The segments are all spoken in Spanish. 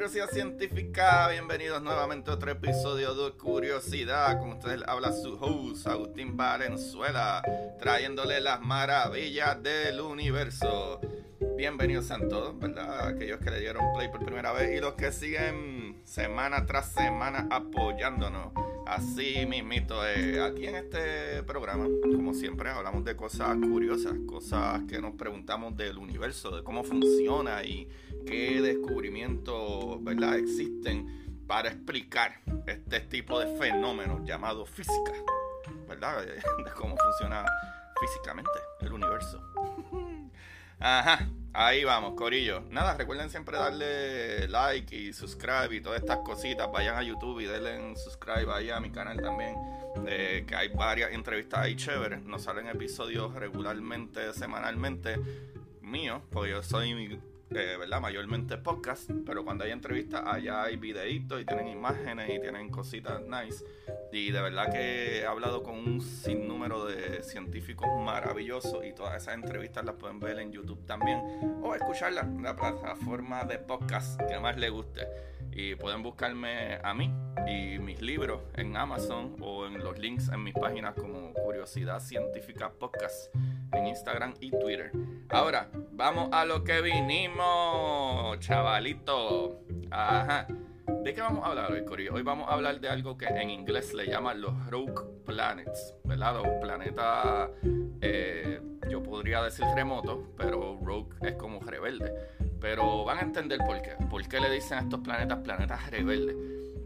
Curiosidad Científica. Bienvenidos nuevamente a otro episodio de Curiosidad. Con ustedes habla su host, Agustín Valenzuela, trayéndole las maravillas del universo. Bienvenidos a todos, ¿verdad? Aquellos que le dieron play por primera vez y los que siguen semana tras semana apoyándonos. Así mismito, eh, aquí en este programa, como siempre, hablamos de cosas curiosas, cosas que nos preguntamos del universo, de cómo funciona y qué descubrimientos ¿verdad? existen para explicar este tipo de fenómenos llamados física, ¿verdad? De cómo funciona físicamente el universo. Ajá, ahí vamos, Corillo. Nada, recuerden siempre darle like y subscribe y todas estas cositas. Vayan a YouTube y denle en subscribe ahí a mi canal también. eh, que hay varias entrevistas ahí chéveres. Nos salen episodios regularmente, semanalmente míos, porque yo soy eh, ¿verdad? Mayormente podcast, pero cuando hay entrevistas, allá hay videitos y tienen imágenes y tienen cositas nice. Y de verdad que he hablado con un sinnúmero de científicos maravillosos y todas esas entrevistas las pueden ver en YouTube también o escucharlas en la plataforma de podcast que más les guste. Y pueden buscarme a mí y mis libros en Amazon o en los links en mis páginas como Curiosidad Científica Podcast en Instagram y Twitter. Ahora, vamos a lo que vinimos, chavalito. Ajá. ¿De qué vamos a hablar hoy, Corillo? Hoy vamos a hablar de algo que en inglés le llaman los rogue planets, ¿verdad? Los planetas, eh, yo podría decir remotos, pero rogue es como rebelde. Pero van a entender por qué. ¿Por qué le dicen a estos planetas planetas rebeldes?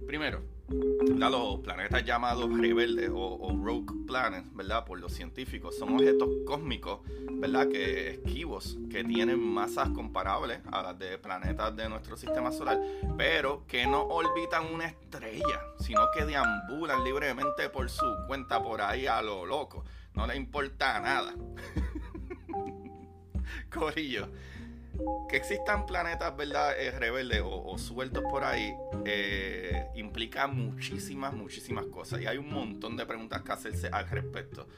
Primero, los planetas llamados rebeldes o, rogue planets, ¿verdad? Por los científicos, son objetos cósmicos, ¿verdad? Que esquivos, que tienen masas comparables a las de planetas de nuestro sistema solar, pero que no orbitan una estrella, sino que deambulan libremente por su cuenta por ahí a lo loco. No les importa nada. Corillo que existan planetas, ¿verdad? Eh, rebeldes o, sueltos por ahí eh, implica muchísimas, muchísimas cosas. Y hay un montón de preguntas que hacerse al respecto.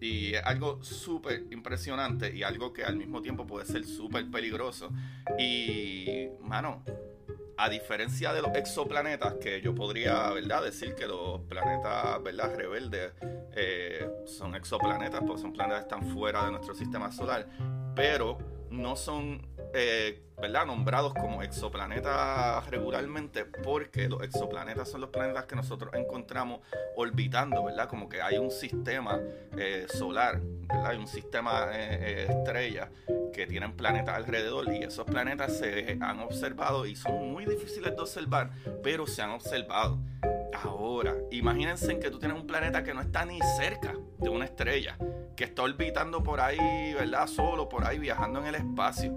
Y es algo súper impresionante y algo que al mismo tiempo puede ser súper peligroso. Y, mano, a diferencia de los exoplanetas, que yo podría, ¿verdad? Decir que los planetas, ¿verdad? Rebeldes eh, son exoplanetas, porque son planetas que están fuera de nuestro sistema solar. Pero no son eh, ¿verdad? nombrados como exoplanetas regularmente porque los exoplanetas son los planetas que nosotros encontramos orbitando, ¿verdad? Como que hay un sistema eh, solar, ¿verdad? Hay un sistema eh, estrella que tienen planetas alrededor y esos planetas se han observado y son muy difíciles de observar, pero se han observado. Ahora, imagínense que tú tienes un planeta que no está ni cerca de una estrella, que está orbitando por ahí, ¿verdad? Solo por ahí viajando en el espacio.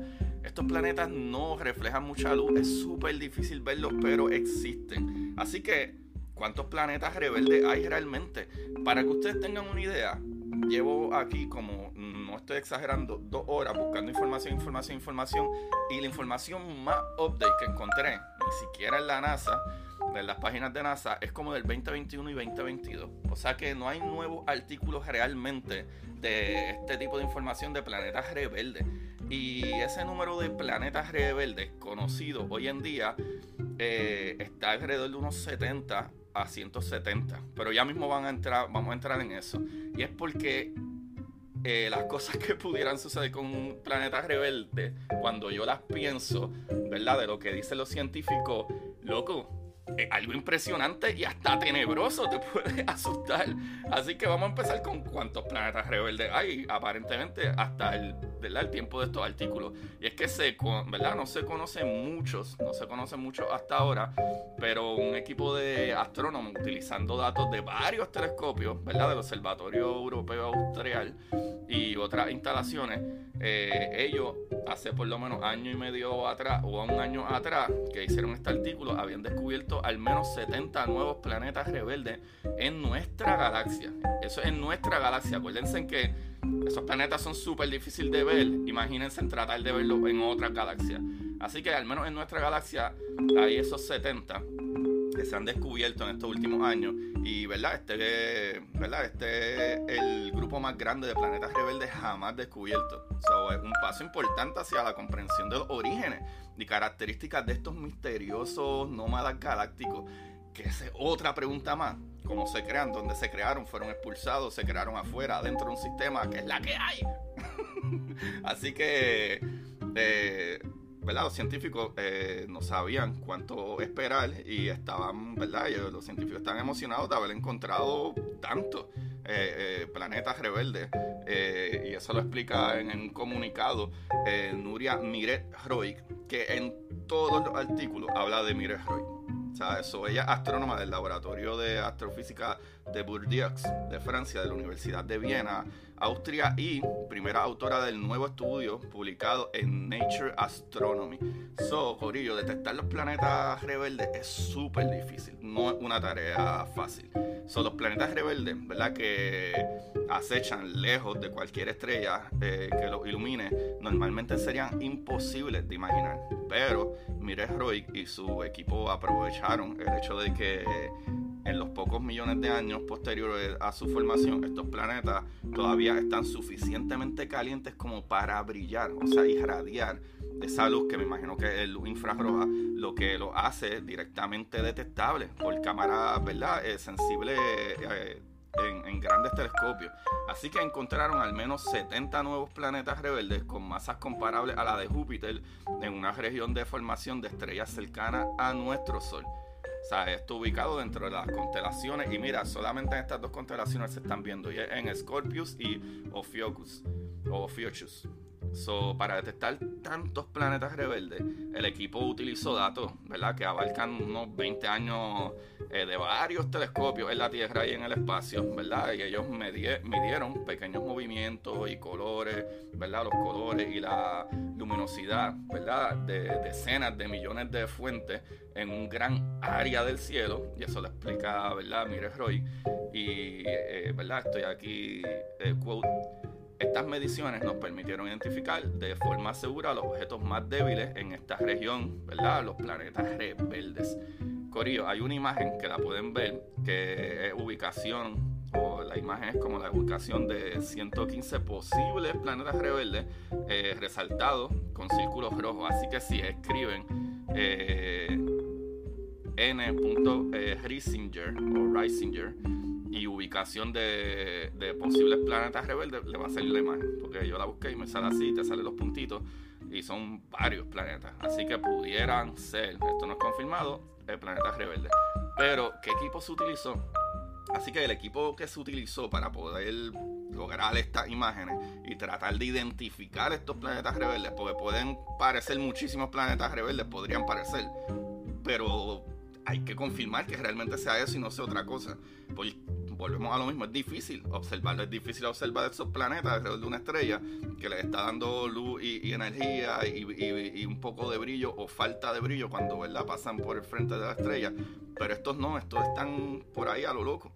Estos planetas no reflejan mucha luz, es súper difícil verlos, pero existen. Así que, ¿cuántos planetas rebeldes hay realmente? Para que ustedes tengan una idea, llevo aquí como, no estoy exagerando, dos horas buscando información, información, información, y la información más update que encontré, ni siquiera en la NASA, en las páginas de NASA, es como del 2021 y 2022. O sea que no hay nuevos artículos realmente de este tipo de información de planetas rebeldes. Y ese número de planetas rebeldes conocidos hoy en día eh, está alrededor de unos 70 a 170. Pero ya mismo van a entrar, vamos a entrar en eso. Y es porque eh, las cosas que pudieran suceder con un planeta rebelde, cuando yo las pienso, ¿verdad? De lo que dicen los científicos, loco, algo impresionante y hasta tenebroso, te puede asustar. Así que vamos a empezar con cuántos planetas rebeldes hay, aparentemente hasta el, el tiempo de estos artículos. Y es que se, ¿verdad? no se conocen muchos, no se conocen muchos hasta ahora, pero un equipo de astrónomos utilizando datos de varios telescopios, ¿verdad? del Observatorio Europeo Austral y otras instalaciones, eh, ellos hace por lo menos año y medio atrás o un año atrás que hicieron este artículo habían descubierto al menos 70 nuevos planetas rebeldes en nuestra galaxia. Eso es en nuestra galaxia. Acuérdense que esos planetas son súper difíciles de ver. Imagínense en tratar de verlos en otras galaxias. Así que al menos en nuestra galaxia hay esos 70 que se han descubierto en estos últimos años y verdad este verdad este es el grupo más grande de planetas rebeldes jamás descubierto. So, es un paso importante hacia la comprensión de los orígenes y características de estos misteriosos nómadas galácticos que es otra pregunta más. Cómo se crean dónde se crearon fueron expulsados se crearon afuera dentro de un sistema que es la que hay así que eh, los científicos eh, no sabían cuánto esperar y estaban, ¿verdad? los científicos están emocionados de haber encontrado tantos eh, eh, planetas rebeldes. y eso lo explica en, un comunicado Nuria Miret Roy, que en todos los artículos habla de Miret Roy. O sea, eso, ella es astrónoma del Laboratorio de Astrofísica de Bourdieu de Francia, de la Universidad de Viena, Austria, y primera autora del nuevo estudio publicado en Nature Astronomy. So, Corillo, detectar los planetas rebeldes es súper difícil, no es una tarea fácil. Son los planetas rebeldes, ¿verdad? Que acechan lejos de cualquier estrella eh, que los ilumine, normalmente serían imposibles de imaginar. Pero Mire Roy y su equipo aprovecharon el hecho de que en los pocos millones de años posteriores a su formación, estos planetas todavía están suficientemente calientes como para brillar, o sea, irradiar esa luz que me imagino que es luz infrarroja, lo que lo hace directamente detectable por cámaras, ¿verdad? Eh, sensibles eh, en, grandes telescopios. Así que encontraron al menos 70 nuevos planetas rebeldes con masas comparables a la de Júpiter en una región de formación de estrellas cercanas a nuestro Sol. O sea, esto ubicado dentro de las constelaciones. Y mira, solamente en estas dos constelaciones se están viendo. en Scorpius y Ophiuchus. O Ophiuchus. So, para detectar tantos planetas rebeldes, el equipo utilizó datos, ¿verdad? Que abarcan unos 20 años eh, de varios telescopios en la Tierra y en el espacio, ¿verdad? Y ellos midieron pequeños movimientos y colores, ¿verdad? Los colores y la luminosidad, ¿verdad? De decenas de millones de fuentes en un gran área del cielo, y eso lo explica, ¿verdad? Mire Roy, y, eh, ¿verdad? Estoy aquí, eh, quote estas mediciones nos permitieron identificar de forma segura los objetos más débiles en esta región, ¿verdad? Los planetas rebeldes. Corillo, hay una imagen que la pueden ver que es ubicación, o la imagen es como la ubicación de 115 posibles planetas rebeldes eh, resaltados con círculos rojos. Así que si escriben eh, n. Eh, Risinger o Risinger y ubicación de, posibles planetas rebeldes, le va a salir la imagen. Porque yo la busqué y me sale así, te salen los puntitos. Y son varios planetas. Así que pudieran ser, esto no es confirmado, el planetas rebeldes. Pero, ¿qué equipo se utilizó? Así que el equipo que se utilizó para poder lograr estas imágenes y tratar de identificar estos planetas rebeldes, porque pueden parecer muchísimos planetas rebeldes, podrían parecer, pero hay que confirmar que realmente sea eso y no sea otra cosa. Pues volvemos a lo mismo, es difícil observarlo, es difícil observar esos planetas alrededor de una estrella que le está dando luz y, energía y, un poco de brillo o falta de brillo cuando ¿verdad? pasan por el frente de la estrella. Pero estos no, estos están por ahí a lo loco.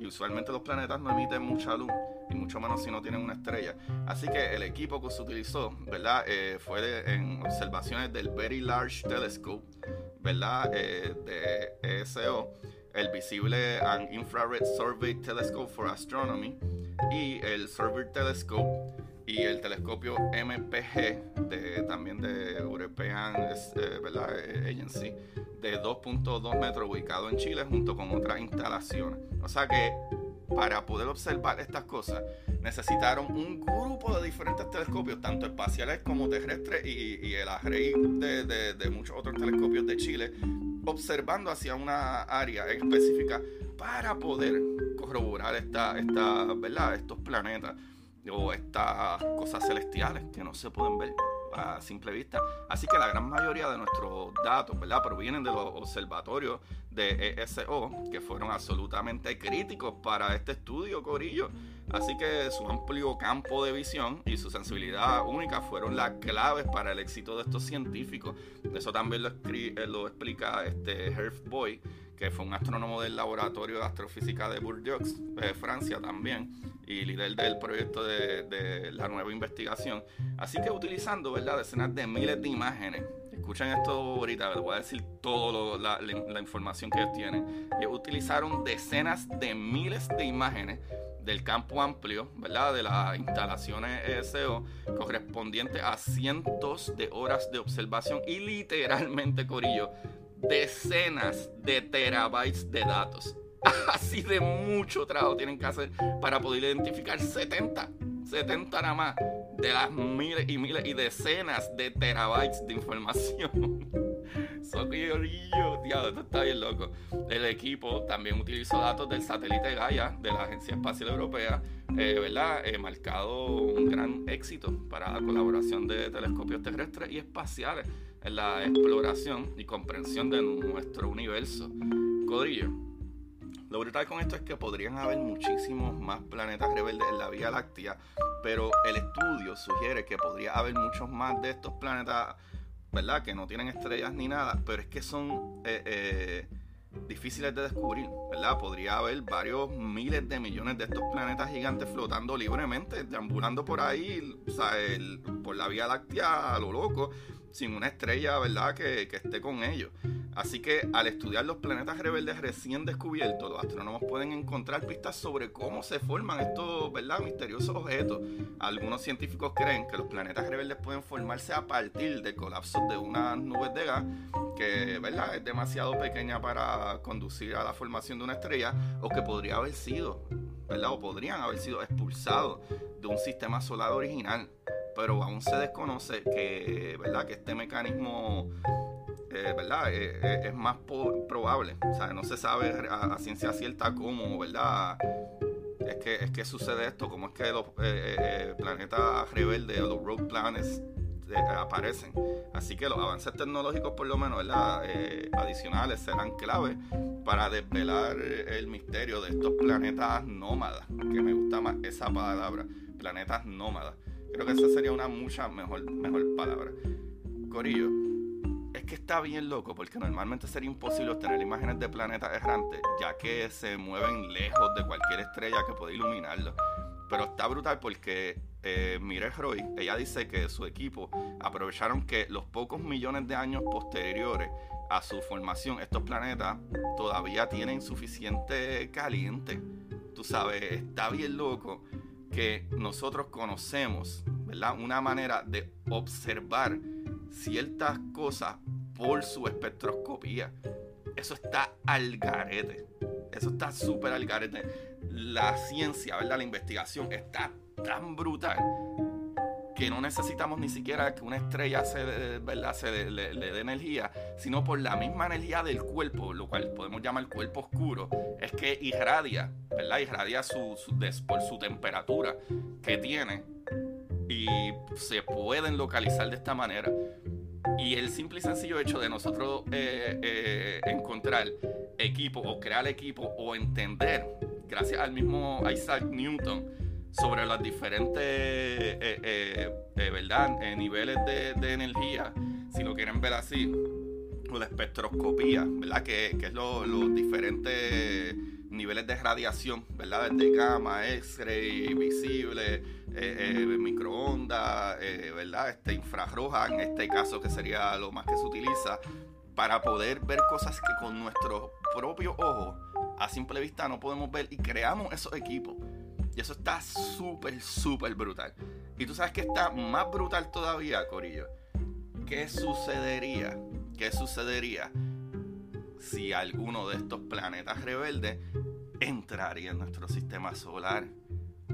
Y usualmente los planetas no emiten mucha luz, y mucho menos si no tienen una estrella. Así que el equipo que se utilizó, ¿verdad? Eh, fue en observaciones del Very Large Telescope ¿verdad? Eh, de ESO, el Visible and Infrared Survey Telescope for Astronomy y el Survey Telescope y el telescopio MPG de, también de European eh, ¿verdad? Eh, Agency de 2.2 metros ubicado en Chile junto con otras instalaciones. O sea que para poder observar estas cosas necesitaron un grupo de diferentes telescopios, tanto espaciales como terrestres, y, el array de, muchos otros telescopios de Chile, observando hacia una área específica para poder corroborar esta, esta, ¿verdad? estos planetas o estas cosas celestiales que no se pueden ver a simple vista. Así que la gran mayoría de nuestros datos, ¿verdad? Provienen de los observatorios de ESO, que fueron absolutamente críticos para este estudio, Corillo. Así que su amplio campo de visión y su sensibilidad única fueron las claves para el éxito de estos científicos. Eso también lo, eh, lo explica este Herf Boy, que fue un astrónomo del laboratorio de astrofísica de Bordeaux, eh, Francia también, y líder del proyecto de, la nueva investigación. Así que utilizando ¿verdad? decenas de miles de imágenes, escuchen esto ahorita, les voy a decir toda la, información que ellos tienen. Utilizaron decenas de miles de imágenes del campo amplio, ¿verdad? De las instalaciones ESO correspondientes a cientos de horas de observación y literalmente, Corillo, decenas de terabytes de datos. Así de mucho trabajo tienen que hacer para poder identificar 70, 70 nada más de las miles y miles y decenas de terabytes de información. Soquillo, tío, esto está bien loco. El equipo también utilizó datos del satélite Gaia de la Agencia Espacial Europea, eh, ¿verdad? Eh, marcado un gran éxito para la colaboración de telescopios terrestres y espaciales en la exploración y comprensión de nuestro universo. Codrillo. Lo brutal con esto es que podrían haber muchísimos más planetas rebeldes en la Vía Láctea, pero el estudio sugiere que podría haber muchos más de estos planetas, ¿verdad? Que no tienen estrellas ni nada, pero es que son eh, eh, difíciles de descubrir, ¿verdad? Podría haber varios miles de millones de estos planetas gigantes flotando libremente, deambulando por ahí, o sea, por la Vía Láctea a lo loco, sin una estrella, ¿verdad?, que, que, esté con ellos. Así que al estudiar los planetas rebeldes recién descubiertos, los astrónomos pueden encontrar pistas sobre cómo se forman estos, ¿verdad?, misteriosos objetos. Algunos científicos creen que los planetas rebeldes pueden formarse a partir del colapso de unas nubes de gas, que, ¿verdad?, es demasiado pequeña para conducir a la formación de una estrella, o que podría haber sido, ¿verdad?, o podrían haber sido expulsados de un sistema solar original pero aún se desconoce que, ¿verdad? que este mecanismo eh, ¿verdad? Eh, eh, es más probable. O sea, no se sabe a, ciencia cierta cómo, ¿verdad? Es que, es que sucede esto, cómo es que los planetas rebeldes o los rogue planets aparecen. Así que los avances tecnológicos, por lo menos, ¿verdad? adicionales serán clave para desvelar el misterio de estos planetas nómadas, que me gusta más esa palabra, planetas nómadas. Creo que esa sería una mucha mejor, mejor palabra. Corillo, es que está bien loco porque normalmente sería imposible obtener imágenes de planetas errantes ya que se mueven lejos de cualquier estrella que pueda iluminarlo. Pero está brutal porque eh, Mire Roy, ella dice que su equipo aprovecharon que los pocos millones de años posteriores a su formación, estos planetas todavía tienen suficiente caliente. Tú sabes, está bien loco que nosotros conocemos, ¿verdad? Una manera de observar ciertas cosas por su espectroscopía. Eso está al garete. Eso está súper al garete. La ciencia, ¿verdad? La investigación está tan brutal que no necesitamos ni siquiera que una estrella se, ¿verdad? se le, dé energía, sino por la misma energía del cuerpo, lo cual podemos llamar cuerpo oscuro, es que irradia, ¿verdad? Irradia su, por su temperatura que tiene y se pueden localizar de esta manera. Y el simple y sencillo hecho de nosotros eh, eh, encontrar equipo o crear equipo o entender, gracias al mismo Isaac Newton, sobre los diferentes eh, eh, eh, ¿verdad? niveles de, energía, si lo quieren ver así, o la espectroscopía, ¿verdad? que, es los diferentes niveles de radiación, ¿verdad? De gamma, X-ray, visible, microondas, ¿verdad? Este, infrarroja, en este caso que sería lo más que se utiliza, para poder ver cosas que con nuestro propio ojo a simple vista no podemos ver y creamos esos equipos. Y eso está súper, súper brutal. Y tú sabes que está más brutal todavía, Corillo. ¿Qué sucedería? ¿Qué sucedería si alguno de estos planetas rebeldes entraría en nuestro sistema solar?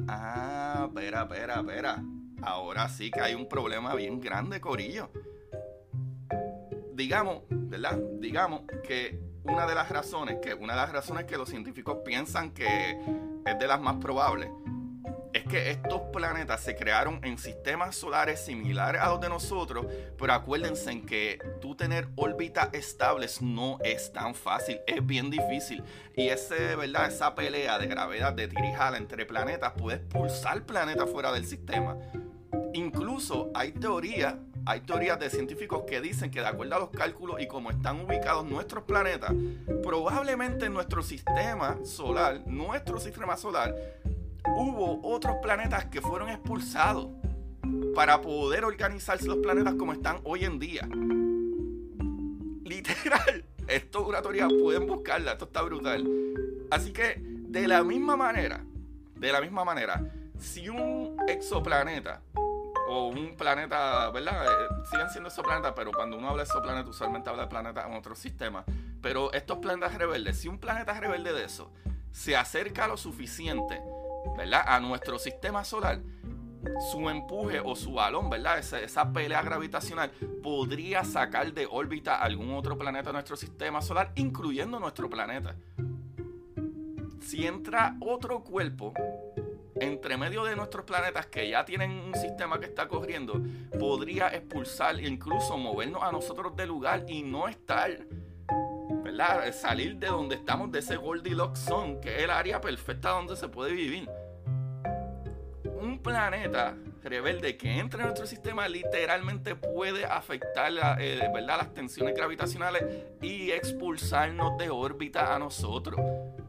Ah, espera, espera, espera. Ahora sí que hay un problema bien grande, Corillo digamos, ¿verdad? Digamos que una de las razones, que una de las razones que los científicos piensan que es de las más probables, es que estos planetas se crearon en sistemas solares similares a los de nosotros, pero acuérdense en que tú tener órbitas estables no es tan fácil, es bien difícil. Y ese, ¿verdad? esa pelea de gravedad de tirijala entre planetas puede expulsar planetas fuera del sistema. Incluso hay teorías hay teorías de científicos que dicen que de acuerdo a los cálculos y cómo están ubicados nuestros planetas, probablemente en nuestro sistema solar, nuestro sistema solar, hubo otros planetas que fueron expulsados para poder organizarse los planetas como están hoy en día. Literal, esto es una teoría, pueden buscarla, esto está brutal. Así que, de la misma manera, de la misma manera, si un exoplaneta o un planeta, ¿verdad? Eh, siguen siendo exoplanetas, pero cuando uno habla de exoplaneta, usualmente habla de planetas en otro sistema. Pero estos planetas rebeldes, si un planeta rebelde de eso se acerca lo suficiente, ¿verdad? A nuestro sistema solar, su empuje o su balón, ¿verdad? Esa, esa, pelea gravitacional podría sacar de órbita algún otro planeta de nuestro sistema solar, incluyendo nuestro planeta. Si entra otro cuerpo entre medio de nuestros planetas que ya tienen un sistema que está corriendo, podría expulsar e incluso movernos a nosotros del lugar y no estar, ¿verdad? Salir de donde estamos, de ese Goldilocks zone, que es el área perfecta donde se puede vivir. Un planeta rebelde que entre en nuestro sistema literalmente puede afectar eh, ¿verdad? las tensiones gravitacionales y expulsarnos de órbita a nosotros.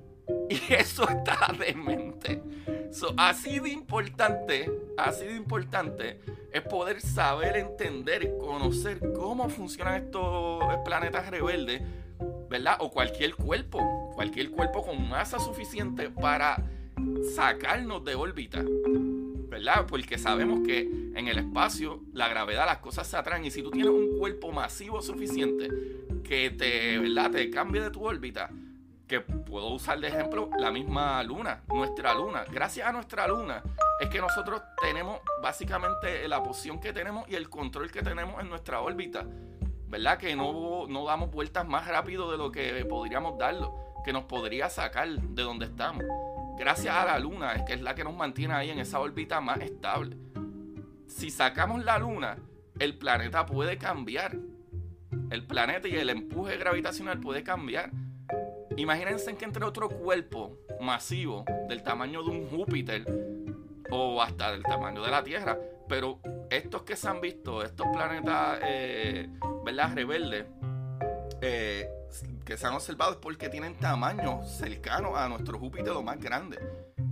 Y eso está demente. So, así de importante, así de importante es poder saber, entender, conocer cómo funcionan estos planetas rebeldes, ¿verdad? O cualquier cuerpo, cualquier cuerpo con masa suficiente para sacarnos de órbita, ¿verdad? Porque sabemos que en el espacio la gravedad, las cosas se atraen y si tú tienes un cuerpo masivo suficiente que te, ¿verdad? Te cambie de tu órbita, que puedo usar de ejemplo la misma luna, nuestra luna. Gracias a nuestra luna es que nosotros tenemos básicamente la posición que tenemos y el control que tenemos en nuestra órbita. ¿Verdad? Que no, no damos vueltas más rápido de lo que podríamos darlo, que nos podría sacar de donde estamos. Gracias a la luna es que es la que nos mantiene ahí en esa órbita más estable. Si sacamos la luna, el planeta puede cambiar. El planeta y el empuje gravitacional puede cambiar Imagínense que entre otro cuerpo masivo del tamaño de un Júpiter o hasta del tamaño de la Tierra, pero estos que se han visto, estos planetas, eh, ¿verdad? Rebeldes, eh, que se han observado es porque tienen tamaño cercano a nuestro Júpiter lo más grande,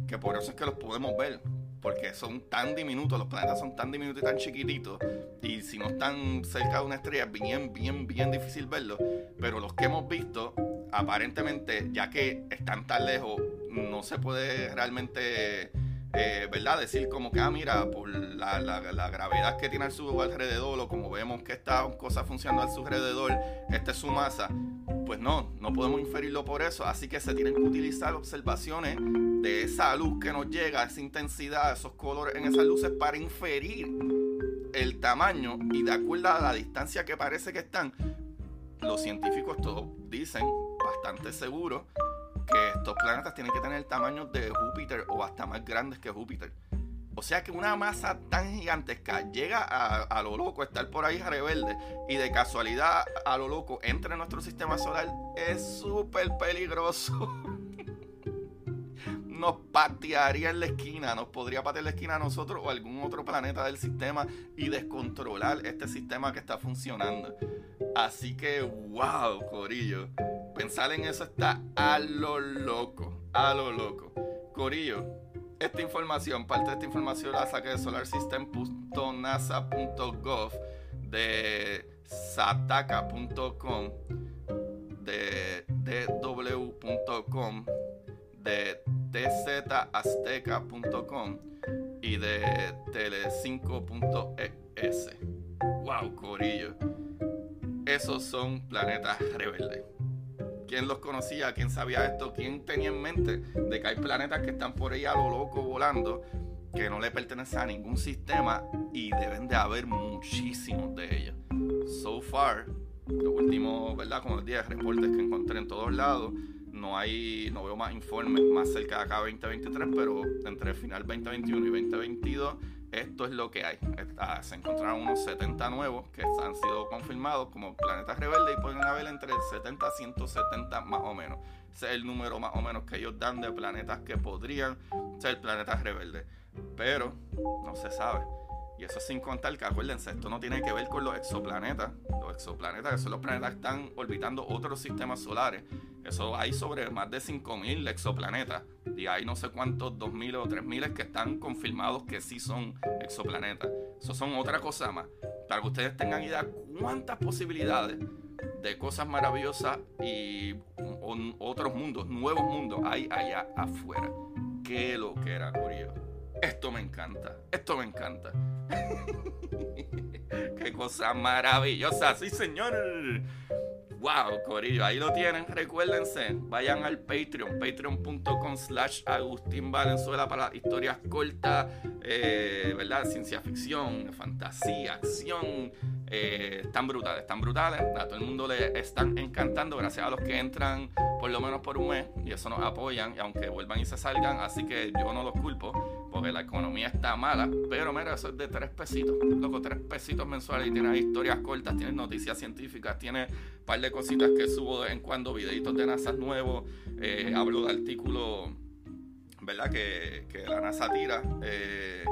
que por eso es que los podemos ver porque son tan diminutos, los planetas son tan diminutos y tan chiquititos, y si no están cerca de una estrella, es bien, bien, bien difícil verlos, pero los que hemos visto, aparentemente, ya que están tan lejos, no se puede realmente... Eh, ¿verdad? Decir como que, ah, mira, por la, la, gravedad que tiene a su alrededor, o como vemos que esta cosa funcionando a su alrededor, esta es su masa, pues no, no podemos inferirlo por eso. Así que se tienen que utilizar observaciones de esa luz que nos llega, esa intensidad, esos colores en esas luces para inferir el tamaño y de acuerdo a la distancia que parece que están, los científicos todos dicen, bastante seguros, que estos planetas tienen que tener el tamaño de Júpiter o hasta más grandes que Júpiter. O sea que una masa tan gigantesca llega a, lo loco, estar por ahí rebelde y de casualidad a lo loco entra en nuestro sistema solar es súper peligroso. nos patearía en la esquina, nos podría patear en la esquina a nosotros o a algún otro planeta del sistema y descontrolar este sistema que está funcionando. Así que, wow, Corillo. Pensar en eso está a lo loco, a lo loco. Corillo, esta información, parte de esta información la saqué de solarsystem.nasa.gov, de sataka.com, de dw.com, de tzazteca.com y de tele5.es. ¡Wow, Corillo! Esos son planetas rebeldes quién los conocía, quién sabía esto, quién tenía en mente de que hay planetas que están por ahí a lo loco volando, que no le pertenecen a ningún sistema y deben de haber muchísimos de ellos. So far, los últimos, ¿verdad? Como 10 reportes que encontré en todos lados, no hay, no veo más informes más cerca de acá 2023, pero entre el final 2021 y 2022 esto es lo que hay. se encontraron unos 70 nuevos que han sido confirmados como planetas rebeldes y pueden haber entre 70 a 170 más o menos. Ese es el número más o menos que ellos dan de planetas que podrían ser planetas rebeldes. Pero no se sabe. Y eso sin contar que acuérdense, esto no tiene que ver con los exoplanetas. Los exoplanetas, que son los planetas que están orbitando otros sistemas solares. Eso hay sobre más de 5.000 exoplanetas. Y hay no sé cuántos, 2.000 o 3.000 que están confirmados que sí son exoplanetas. Eso son otra cosa más. Para que ustedes tengan idea cuántas posibilidades de cosas maravillosas y otros mundos, nuevos mundos hay allá afuera. Qué lo que era, Corio. Esto me encanta, esto me encanta. Qué cosa maravillosa, sí señor. Wow, Corillo, ahí lo tienen. Recuérdense, vayan al Patreon, patreon.com slash Agustín Valenzuela para historias cortas, eh, ¿verdad? Ciencia ficción, fantasía, acción. Eh, están brutales, están brutales. A todo el mundo le están encantando, gracias a los que entran por lo menos por un mes y eso nos apoyan, y aunque vuelvan y se salgan, así que yo no los culpo porque la economía está mala, pero mira, eso es de tres pesitos, loco, tres pesitos mensuales y tienes historias cortas, tienes noticias científicas, tienes un par de cositas que subo de vez en cuando, videitos de NASA nuevos, eh, hablo de artículos, ¿verdad? Que, que la NASA tira. Eh,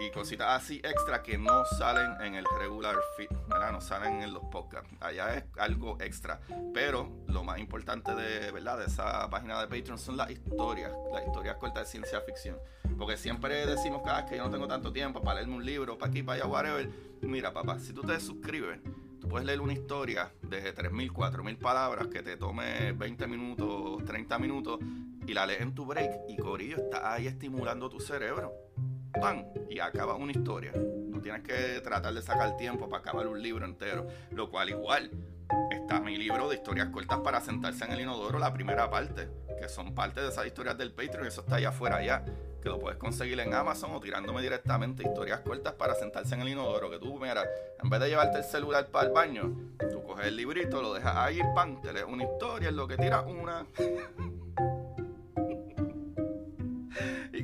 y cositas así extra que no salen en el regular feed, ¿verdad? No salen en los podcasts. Allá es algo extra. Pero lo más importante de, ¿verdad? de esa página de Patreon son las historias, las historias cortas de ciencia ficción. Porque siempre decimos cada vez que yo no tengo tanto tiempo para leerme un libro, para aquí, para allá, whatever. Mira, papá, si tú te suscribes, tú puedes leer una historia de 3.000, 4.000 palabras que te tome 20 minutos, 30 minutos y la lees en tu break y Corillo está ahí estimulando tu cerebro. ¡Pam! Y acaba una historia. No tienes que tratar de sacar tiempo para acabar un libro entero. Lo cual igual está mi libro de historias cortas para sentarse en el inodoro, la primera parte, que son parte de esas historias del Patreon, eso está allá afuera ya, que lo puedes conseguir en Amazon o tirándome directamente historias cortas para sentarse en el inodoro, que tú, mira, en vez de llevarte el celular para el baño, tú coges el librito, lo dejas ahí, ¡pam! Te lees una historia, es lo que tiras una.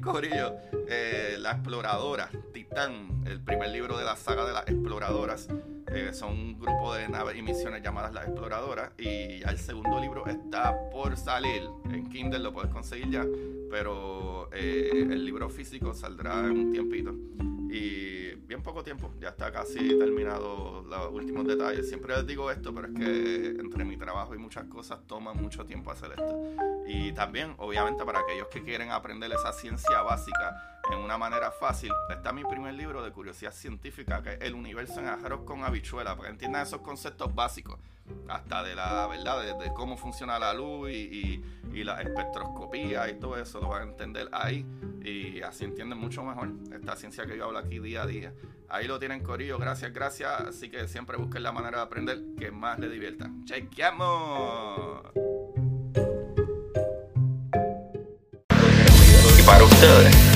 Corillo, eh, La Exploradora, Titán, el primer libro de la saga de las exploradoras. Eh, son un grupo de naves y misiones llamadas las exploradoras. Y ya el segundo libro está por salir. En Kindle lo puedes conseguir ya. Pero eh, el libro físico saldrá en un tiempito. Y bien poco tiempo, ya está casi terminado los últimos detalles. Siempre les digo esto, pero es que entre mi trabajo y muchas cosas toma mucho tiempo hacer esto. Y también, obviamente, para aquellos que quieren aprender esa ciencia básica en una manera fácil, está mi primer libro de curiosidad científica, que es El universo en arroz con habichuela, para que entiendan esos conceptos básicos, hasta de la verdad, de, cómo funciona la luz y, la espectroscopía y todo eso, lo van a entender ahí y así entienden mucho mejor esta ciencia que yo hablo aquí día a día. Ahí lo tienen Corillo, gracias, gracias. Así que siempre busquen la manera de aprender que más les divierta. ¡Chequeamos! Para ustedes,